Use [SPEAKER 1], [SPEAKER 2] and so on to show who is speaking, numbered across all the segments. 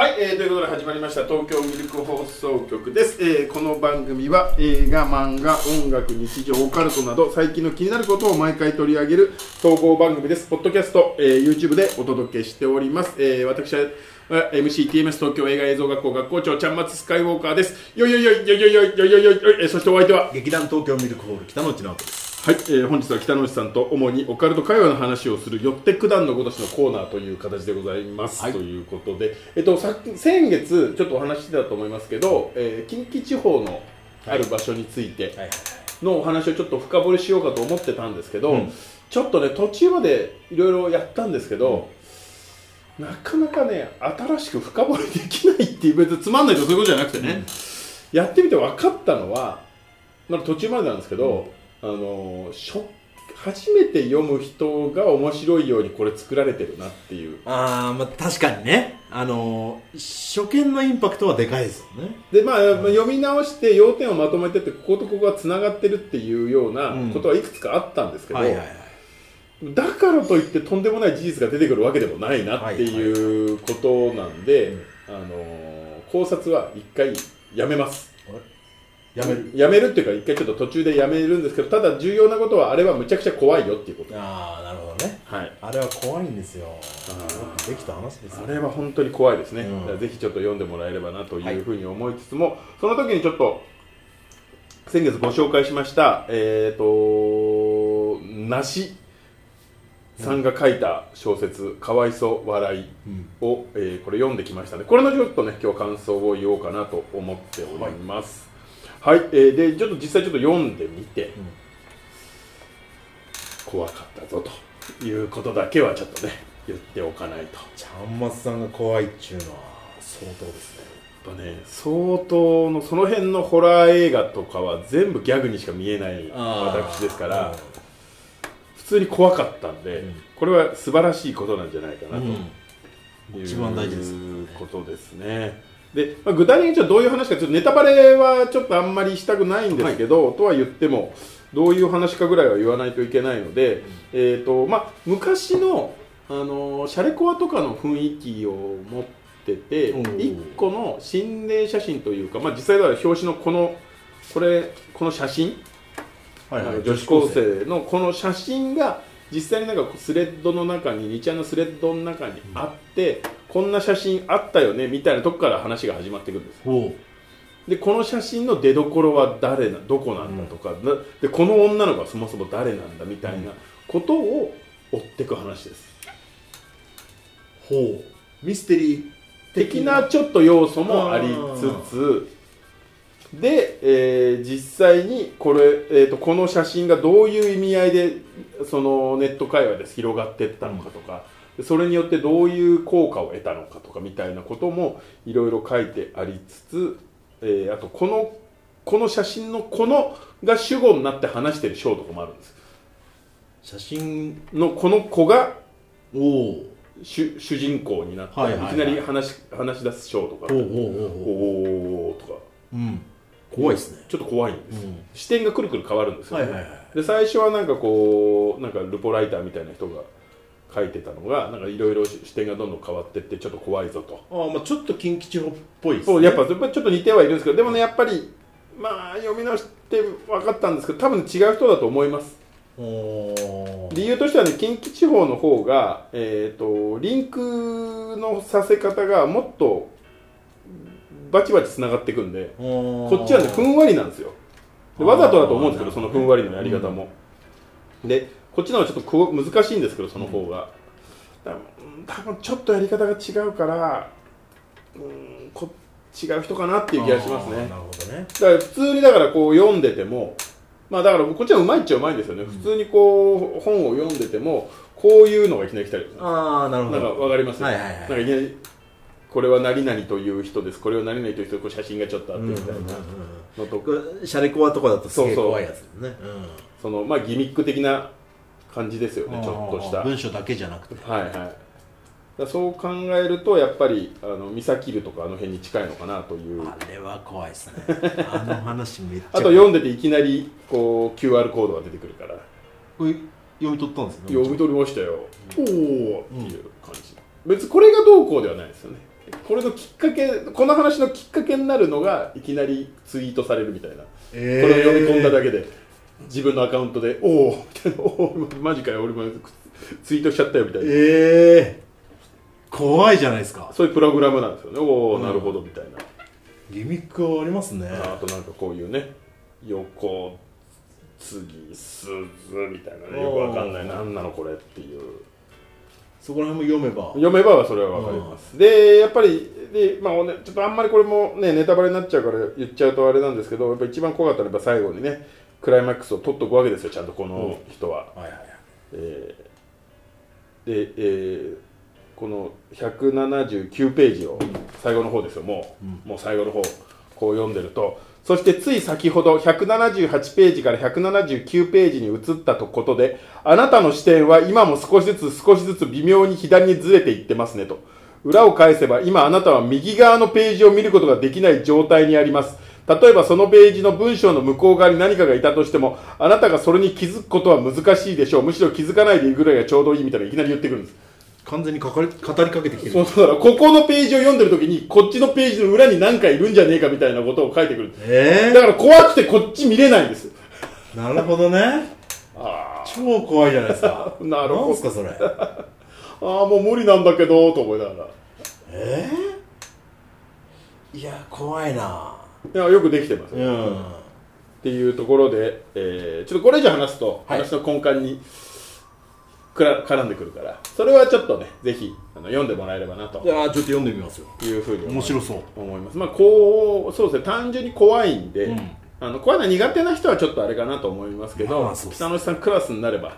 [SPEAKER 1] はい、えー、ということで始まりました東京ミルク放送局です、えーこの番組は映画漫画音楽日常オカルトなど最近の気になることを毎回取り上げる総合番組です。ポッドキャスト、えー YouTube でお届けしております、えー私は MCTMS 東京映画映像学校学校長ちゃんまつスカイウォーカーです。よいよいよいよいよいよいよいよいよいよいえそしてお相手は
[SPEAKER 2] 劇団東京ミルクホール北野内直人です
[SPEAKER 1] はい、えー本日は北之内さんと主にオカルト会話の話をするよって九段のごとしのコーナーという形でございます、
[SPEAKER 2] はい。
[SPEAKER 1] ということで、えっと、さっき先月ちょっとお話ししてたと思いますけど、えー近畿地方のある場所について
[SPEAKER 2] はい。
[SPEAKER 1] のお話をちょっと深掘りしようかと思ってたんですけど、
[SPEAKER 2] うん。
[SPEAKER 1] ちょっとね途中までいろいろやったんですけど、なかなかね新しく深掘りできないっていう別につまんないとかそういうことじゃなくてね、やってみて分かったのは、まだ途中までなんですけど、あの初めて読む人が面白いようにこれ作られてるなっていう。
[SPEAKER 2] ああまあ確かにね。あのー、初見のインパクトはでかいですよね。
[SPEAKER 1] でまあ、読み直して要点をまとめてってこことここがつながってるっていうようなことはいくつかあったんですけど、だからといってとんでもない事実が出てくるわけでもないなっていうことなんで、あの考察は一回やめます
[SPEAKER 2] やめる。
[SPEAKER 1] やめるっていうか一回ちょっと途中でやめるんですけどただ重要なことはあれはむちゃくちゃ怖いよっていうこと。
[SPEAKER 2] ああなるほどね。
[SPEAKER 1] はい。
[SPEAKER 2] あれは怖いんですよ。
[SPEAKER 1] ー。
[SPEAKER 2] できた話ですよ。
[SPEAKER 1] あれは本当に怖いですね、
[SPEAKER 2] うん。
[SPEAKER 1] ぜひちょっと読んでもらえればなというふうに思いつつも、その時にちょっと先月ご紹介しましたえっ、と梨さんが書いた小説「かわいそ笑い
[SPEAKER 2] うん」
[SPEAKER 1] を、えーこれ読んできましたのでこれのちょっとね今日感想を言おうかなと思っております。はい、えーでちょっと実際ちょっと読んでみて、怖かったぞということだけはちょっとね言っておかないと。
[SPEAKER 2] ちゃんまつさんが怖いっちゅうのは。相当ですね。
[SPEAKER 1] やっぱね相当のその辺のホラー映画とかは全部ギャグにしか見えない私ですから普通に怖かったんで、
[SPEAKER 2] うん。
[SPEAKER 1] これは素晴らしいことなんじゃないかなと
[SPEAKER 2] うん。
[SPEAKER 1] いう
[SPEAKER 2] 一番大事ですよ
[SPEAKER 1] ことですねで、まあ、具体的にちょっとどういう話かちょっとネタバレはちょっとあんまりしたくないんですけど、とは言ってもどういう話かぐらいは言わないといけないので、えーとまあ、昔の、あのーシャレコアとかの雰囲気を持ってて
[SPEAKER 2] おう
[SPEAKER 1] 1個の心霊写真というか、まあ、実際では表紙のこのこれこの写真
[SPEAKER 2] はい
[SPEAKER 1] あの女子高生のこの写真が実際になんかスレッドの中に2ちゃんのスレッドの中にあって、こんな写真あったよねみたいなとこから話が始まっていくんです。
[SPEAKER 2] ほ
[SPEAKER 1] でこの写真の出どころは誰などこなんだとか、なでこの女の子はそもそも誰なんだみたいなことを追っていく話です、
[SPEAKER 2] うほう。ミステリー
[SPEAKER 1] 的な。ちょっと要素もありつつで、えー実際にこれ、えー、とこの写真がどういう意味合いでそのネット会話で広がっていったのかとか、でそれによってどういう効果を得たのかとかみたいなこともいろいろ書いてありつつ、えーあとこのこの写真のこのが主語になって話してる章とかもあるんです。
[SPEAKER 2] 写真。
[SPEAKER 1] のこの子が
[SPEAKER 2] おお
[SPEAKER 1] 主主人公になって、
[SPEAKER 2] はいはいはい。
[SPEAKER 1] いきなり話し話し出す章とか。
[SPEAKER 2] ほうほうほうほ
[SPEAKER 1] おーとか。
[SPEAKER 2] ううん。怖いですね。
[SPEAKER 1] ちょっと怖いんです、
[SPEAKER 2] うん。
[SPEAKER 1] 視点がくるくる変わるんですよ、ね
[SPEAKER 2] はいはいはい。
[SPEAKER 1] で最初はなんかこうなんかルポライターみたいな人が書いてたのがなんかいろいろ視点がどんどん変わってってちょっと怖いぞと、
[SPEAKER 2] ああまあちょっと近畿地方っぽいです
[SPEAKER 1] そうやっぱやっぱちょっと似てはいるんですけどでもねやっぱりまあ読み直して分かったんですけど多分違う人だと思います。理由としてはね近畿地方の方が、えー、とリンクのさせ方がもっとバチバチつながっていくんでこ
[SPEAKER 2] こ
[SPEAKER 1] っちはねふんわりなんですよ。でわざとだと思うんですけどそのふんわりのやり方も、でこっちの方がちょっと難しいんですけどその方が、だうん。多分ちょっとやり方が違うからうんこ違う人かなっていう気がしますね。
[SPEAKER 2] なるほどね。
[SPEAKER 1] だから普通にだからこう読んでてもまあだからこっちはうまいっちゃうまいんですよね、普通にこう本を読んでてもこういうのがいきなり来たり
[SPEAKER 2] ああなるほ
[SPEAKER 1] なんか
[SPEAKER 2] ど
[SPEAKER 1] わかります？
[SPEAKER 2] はいはいはい。
[SPEAKER 1] なんかいきなりこれは何々という人です。これは何々という人こう写真がちょっとあってみたいな。のとか、
[SPEAKER 2] シャレコアとかだとすげえ
[SPEAKER 1] そうそう
[SPEAKER 2] 怖いやつですね。
[SPEAKER 1] そのまあギミック的な感じですよねちょっとした。はい
[SPEAKER 2] 文章だけじゃなくて。
[SPEAKER 1] はいだからそう考えるとやっぱりあのミサキルとかあの辺に近いのかなという。
[SPEAKER 2] あれは怖いですね。あの話めっちゃ
[SPEAKER 1] あと読んでていきなりこう QR コードが出てくるから。
[SPEAKER 2] これ読み取ったんですよね
[SPEAKER 1] 読み取りましたよ、おおっていう感じ。別にこれがどうこうではないですよね。これのきっかけこの話のきっかけになるのがいきなりツイートされるみたいな、
[SPEAKER 2] え
[SPEAKER 1] これを読み込んだだけで自分のアカウントで「おお」みたいな「おおマジかよ俺もツイートしちゃったよ」みたいな、
[SPEAKER 2] ええ怖いじゃないですか。
[SPEAKER 1] そういうプログラムなんですよね。おお、
[SPEAKER 2] うん
[SPEAKER 1] なるほどみたいな。
[SPEAKER 2] ギミックはありますね。
[SPEAKER 1] あとなんかこういうね横次すずみたいなね。よくわかんない。何なのこれっていう。
[SPEAKER 2] そこら辺も読めば。
[SPEAKER 1] 読めばそれはわかります、でやっぱりで、まあおね、ちょっとあんまりこれもねネタバレになっちゃうから言っちゃうとあれなんですけどやっぱ一番怖かったのは最後にねクライマックスを取っとくわけですよちゃんとこの人は、
[SPEAKER 2] はいはいはい。
[SPEAKER 1] えーで、えーこの179ページを最後の方ですよ。もう、
[SPEAKER 2] うん。
[SPEAKER 1] もう最後の方こう読んでると。そしてつい先ほど178ページから179ページに移ったとことであなたの視点は今も少しずつ少しずつ微妙に左にずれていってますねと。裏を返せば今あなたは右側のページを見ることができない状態にあります例えばそのページの文章の向こう側に何かがいたとしてもあなたがそれに気づくことは難しいでしょう。むしろ気づかないでいくぐらいがちょうどいいみたいないきなり言ってくるんです。
[SPEAKER 2] 完全にかかり語りかけてきてる。
[SPEAKER 1] そうそうだからここのページを読んでる時にこっちのページの裏に何かいるんじゃねえかみたいなことを書いてくる
[SPEAKER 2] え
[SPEAKER 1] だから怖くてこっち見れないんです。
[SPEAKER 2] えなるほどね。
[SPEAKER 1] あ
[SPEAKER 2] 超怖いじゃないですか。
[SPEAKER 1] なるほど。
[SPEAKER 2] なんすかそれ。
[SPEAKER 1] ああもう無理なんだけどと思いながら。
[SPEAKER 2] ええいや怖いない
[SPEAKER 1] やよくできてます、っ
[SPEAKER 2] うん。
[SPEAKER 1] ていうところで、えーちょっとこれ以上話すと、
[SPEAKER 2] はい。
[SPEAKER 1] 話の根幹にくら絡んでくるからそれはちょっとねぜひあの読んでもらえればなと
[SPEAKER 2] いやちょっと読んでみますよ。
[SPEAKER 1] いうふうに
[SPEAKER 2] 面白そう。
[SPEAKER 1] 思います。まあこうそうですね単純に怖いんで、
[SPEAKER 2] うん。
[SPEAKER 1] あの怖いの苦手な人はちょっとあれかなと思いますけど、
[SPEAKER 2] まあ
[SPEAKER 1] 北野さんクラスになれば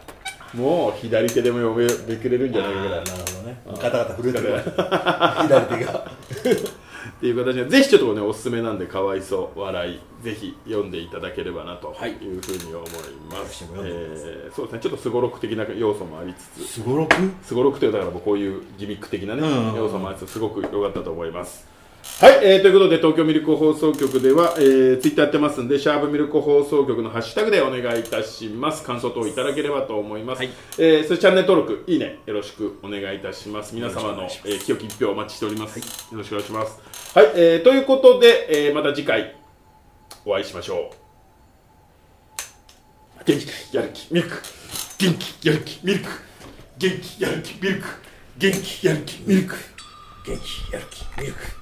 [SPEAKER 1] もう左手でも読めくれるんじゃないかぐらい。
[SPEAKER 2] なるほどね。ガタガタ震えてる。左手が
[SPEAKER 1] っていう形でぜひちょっとねおすすめなんでかわいそう笑いぜひ読んでいただければなとい。う
[SPEAKER 2] はい
[SPEAKER 1] ふうに思います、
[SPEAKER 2] 私も読んでみます。
[SPEAKER 1] えーそうですね。ちょっとすごろく的な要素もありつつ
[SPEAKER 2] すごろく
[SPEAKER 1] すごろくというだからもうこういうギミック的なね、要素もありつつすごく良かったと思いますはい、えーということで東京ミルク放送局では、えー、ツイッターやってますんでシャープミルク放送局のハッシュタグでお願いいたします。感想等いただければと思います、
[SPEAKER 2] はい。
[SPEAKER 1] えーそしてチャンネル登録いいねよろしくお願いいたします。皆様の、えー、清き一票お待ちしております、よろしくお願いします。はい、えーということで、えーまた次回お会いしましょう。元気やる気ミルク。元気やる気ミルク。元気やる気ミルク。元気やる気ミルク。
[SPEAKER 2] 元気やる気ミルク